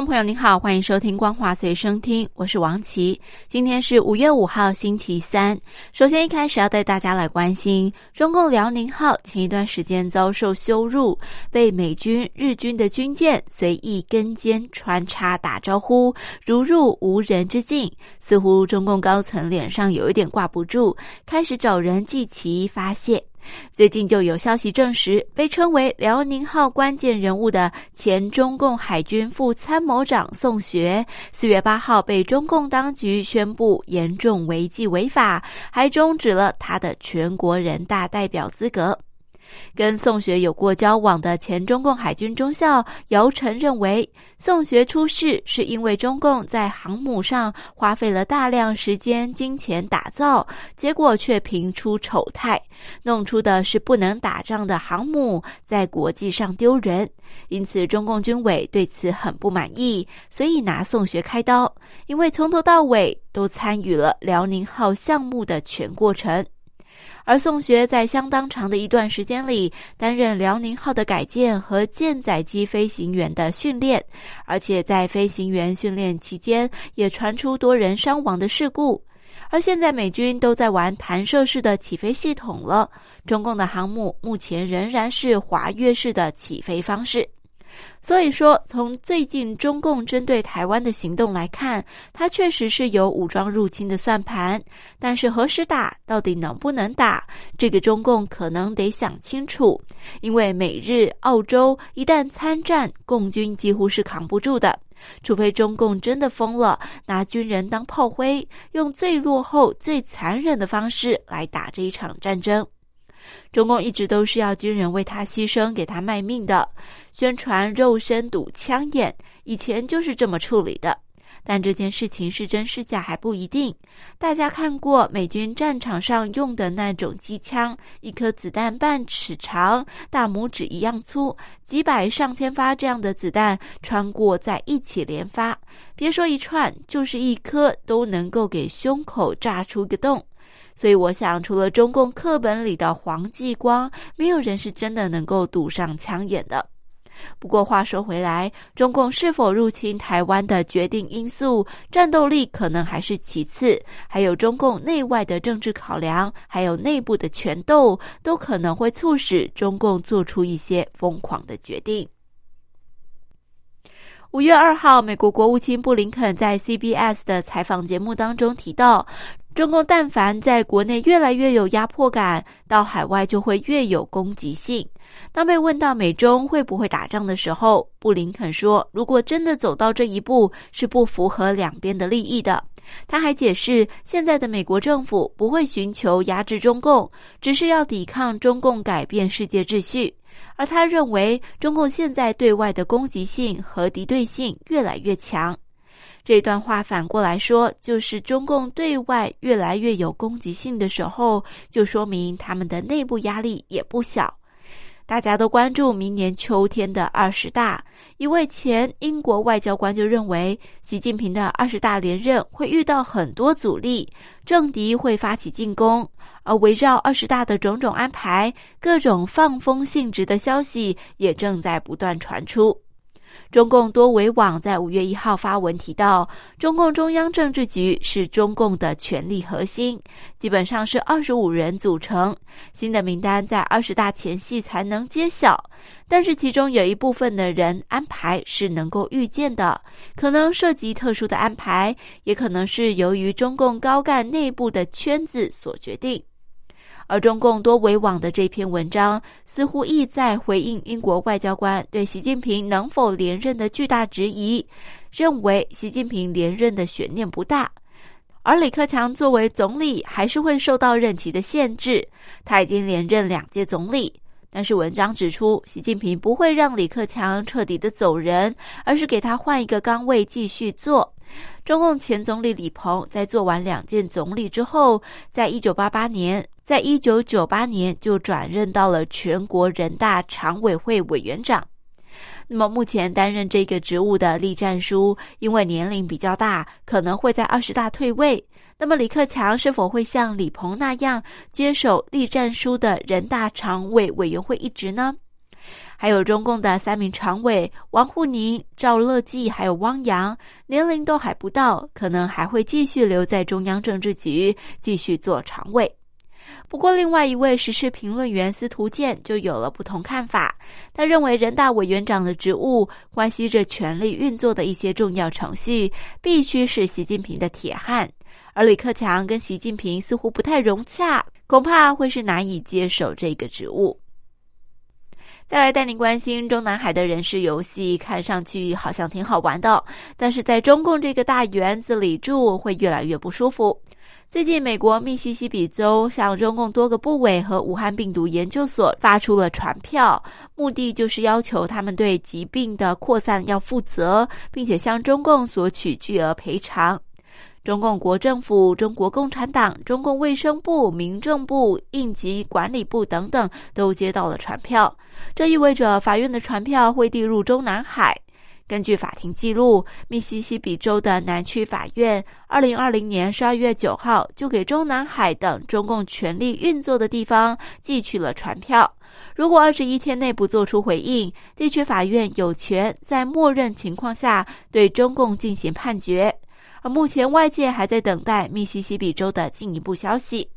众朋友您好，欢迎收听光华随声听，我是王琦。今天是五月五号，星期三。首先一开始要带大家来关心中共辽宁号前一段时间遭受羞辱，被美军、日军的军舰随意跟肩穿插打招呼，如入无人之境。似乎中共高层脸上有一点挂不住，开始找人祭旗发泄。最近就有消息证实，被称为辽宁号关键人物的前中共海军副参谋长宋学，四月八号被中共当局宣布严重违纪违法，还终止了他的全国人大代表资格。跟宋学有过交往的前中共海军中校姚晨认为，宋学出事是因为中共在航母上花费了大量时间、金钱打造，结果却频出丑态，弄出的是不能打仗的航母，在国际上丢人。因此，中共军委对此很不满意，所以拿宋学开刀，因为从头到尾都参与了辽宁号项目的全过程。而宋学在相当长的一段时间里担任辽宁号的改建和舰载机飞行员的训练，而且在飞行员训练期间也传出多人伤亡的事故。而现在美军都在玩弹射式的起飞系统了，中共的航母目前仍然是滑跃式的起飞方式。所以说，从最近中共针对台湾的行动来看，它确实是有武装入侵的算盘。但是何时打，到底能不能打，这个中共可能得想清楚。因为美日、澳洲一旦参战，共军几乎是扛不住的。除非中共真的疯了，拿军人当炮灰，用最落后、最残忍的方式来打这一场战争。中共一直都是要军人为他牺牲、给他卖命的，宣传肉身堵枪眼，以前就是这么处理的。但这件事情是真是假还不一定。大家看过美军战场上用的那种机枪，一颗子弹半尺长，大拇指一样粗，几百上千发这样的子弹穿过在一起连发，别说一串，就是一颗都能够给胸口炸出个洞。所以我想，除了中共课本里的黄继光，没有人是真的能够堵上枪眼的。不过话说回来，中共是否入侵台湾的决定因素，战斗力可能还是其次，还有中共内外的政治考量，还有内部的权斗，都可能会促使中共做出一些疯狂的决定。五月二号，美国国务卿布林肯在 CBS 的采访节目当中提到。中共但凡在国内越来越有压迫感，到海外就会越有攻击性。当被问到美中会不会打仗的时候，布林肯说：“如果真的走到这一步，是不符合两边的利益的。”他还解释，现在的美国政府不会寻求压制中共，只是要抵抗中共改变世界秩序。而他认为，中共现在对外的攻击性和敌对性越来越强。这段话反过来说，就是中共对外越来越有攻击性的时候，就说明他们的内部压力也不小。大家都关注明年秋天的二十大，一位前英国外交官就认为，习近平的二十大连任会遇到很多阻力，政敌会发起进攻，而围绕二十大的种种安排，各种放风性质的消息也正在不断传出。中共多维网在五月一号发文提到，中共中央政治局是中共的权力核心，基本上是二十五人组成。新的名单在二十大前夕才能揭晓，但是其中有一部分的人安排是能够预见的，可能涉及特殊的安排，也可能是由于中共高干内部的圈子所决定。而中共多维网的这篇文章似乎意在回应英国外交官对习近平能否连任的巨大质疑，认为习近平连任的悬念不大，而李克强作为总理还是会受到任期的限制。他已经连任两届总理，但是文章指出，习近平不会让李克强彻底的走人，而是给他换一个岗位继续做。中共前总理李鹏在做完两届总理之后，在一九八八年，在一九九八年就转任到了全国人大常委会委员长。那么目前担任这个职务的栗战书，因为年龄比较大，可能会在二十大退位。那么李克强是否会像李鹏那样接手栗战书的人大常委委员会一职呢？还有中共的三名常委王沪宁、赵乐际还有汪洋，年龄都还不到，可能还会继续留在中央政治局继续做常委。不过，另外一位时事评论员司徒健就有了不同看法。他认为，人大委员长的职务关系着权力运作的一些重要程序，必须是习近平的铁汉。而李克强跟习近平似乎不太融洽，恐怕会是难以接手这个职务。再来带您关心中南海的人事游戏，看上去好像挺好玩的，但是在中共这个大园子里住会越来越不舒服。最近，美国密西西比州向中共多个部委和武汉病毒研究所发出了传票，目的就是要求他们对疾病的扩散要负责，并且向中共索取巨额赔偿。中共国政府、中国共产党、中共卫生部、民政部、应急管理部等等都接到了传票，这意味着法院的传票会递入中南海。根据法庭记录，密西西比州的南区法院二零二零年十二月九号就给中南海等中共权力运作的地方寄去了传票。如果二十一天内不做出回应，地区法院有权在默认情况下对中共进行判决。而目前外界还在等待密西西比州的进一步消息。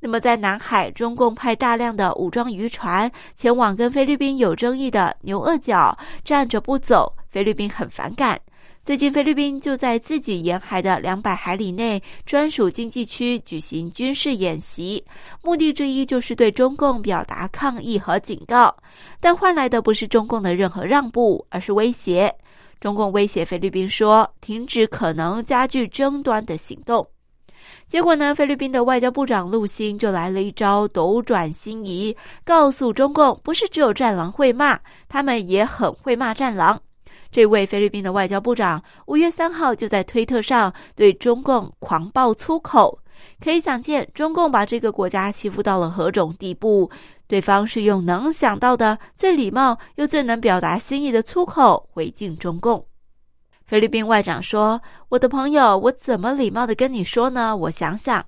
那么，在南海，中共派大量的武装渔船前往跟菲律宾有争议的牛轭角站着不走，菲律宾很反感。最近，菲律宾就在自己沿海的两百海里内专属经济区举行军事演习，目的之一就是对中共表达抗议和警告，但换来的不是中共的任何让步，而是威胁。中共威胁菲律宾说，停止可能加剧争端的行动。结果呢，菲律宾的外交部长陆星就来了一招斗转星移，告诉中共，不是只有战狼会骂，他们也很会骂战狼。这位菲律宾的外交部长五月三号就在推特上对中共狂爆粗口，可以想见，中共把这个国家欺负到了何种地步。对方是用能想到的最礼貌又最能表达心意的粗口回敬中共。菲律宾外长说：“我的朋友，我怎么礼貌的跟你说呢？我想想。”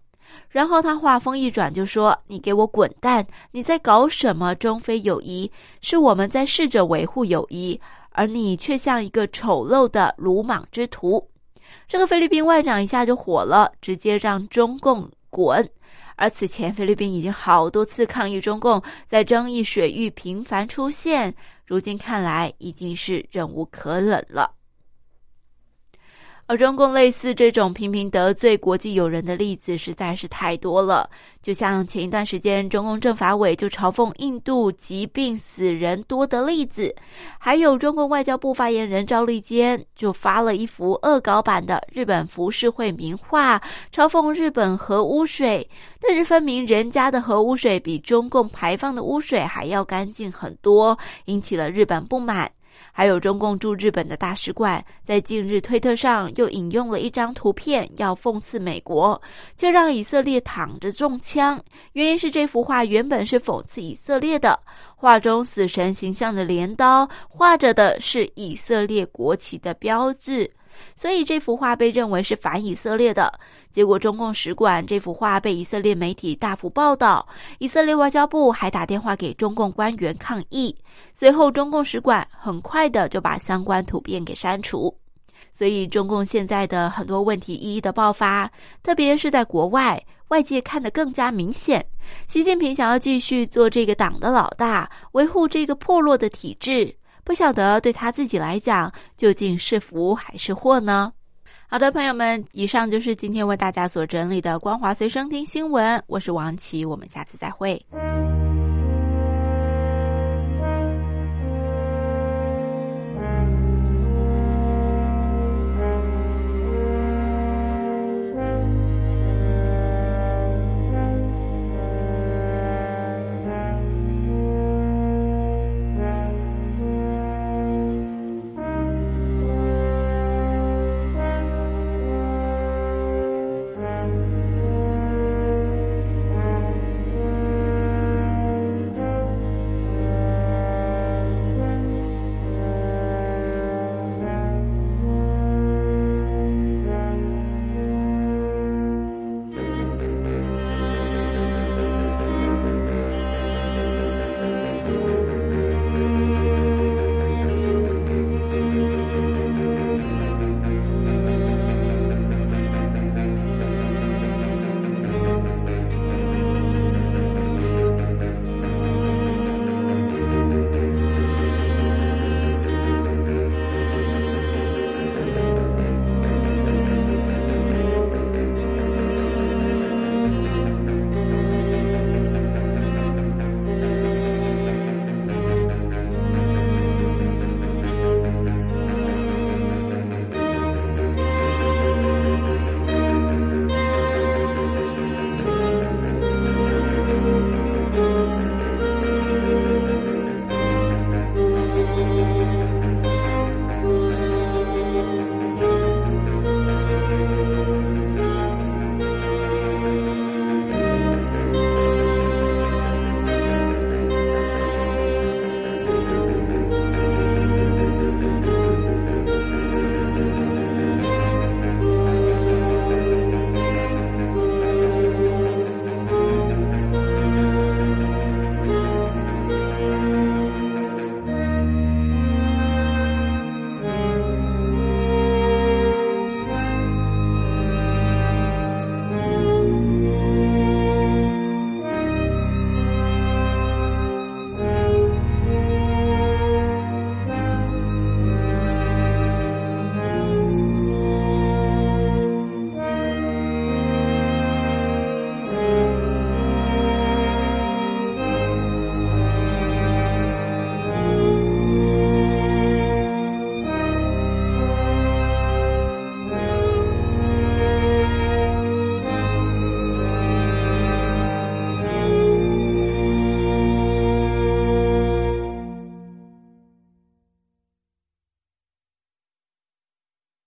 然后他话锋一转就说：“你给我滚蛋！你在搞什么中非友谊？是我们在试着维护友谊，而你却像一个丑陋的鲁莽之徒。”这个菲律宾外长一下就火了，直接让中共滚。而此前，菲律宾已经好多次抗议中共在争议水域频繁出现，如今看来已经是忍无可忍了。而中共类似这种频频得罪国际友人的例子实在是太多了。就像前一段时间，中共政法委就嘲讽印度疾病死人多的例子，还有中国外交部发言人赵立坚就发了一幅恶搞版的日本浮世绘名画，嘲讽日本核污水，但是分明人家的核污水比中共排放的污水还要干净很多，引起了日本不满。还有中共驻日本的大使馆在近日推特上又引用了一张图片，要讽刺美国，却让以色列躺着中枪。原因是这幅画原本是讽刺以色列的，画中死神形象的镰刀画着的是以色列国旗的标志。所以这幅画被认为是反以色列的。结果，中共使馆这幅画被以色列媒体大幅报道，以色列外交部还打电话给中共官员抗议。随后，中共使馆很快的就把相关图片给删除。所以，中共现在的很多问题一一的爆发，特别是在国外，外界看得更加明显。习近平想要继续做这个党的老大，维护这个破落的体制。不晓得对他自己来讲究竟是福还是祸呢？好的，朋友们，以上就是今天为大家所整理的光华随身听新闻。我是王琦，我们下次再会。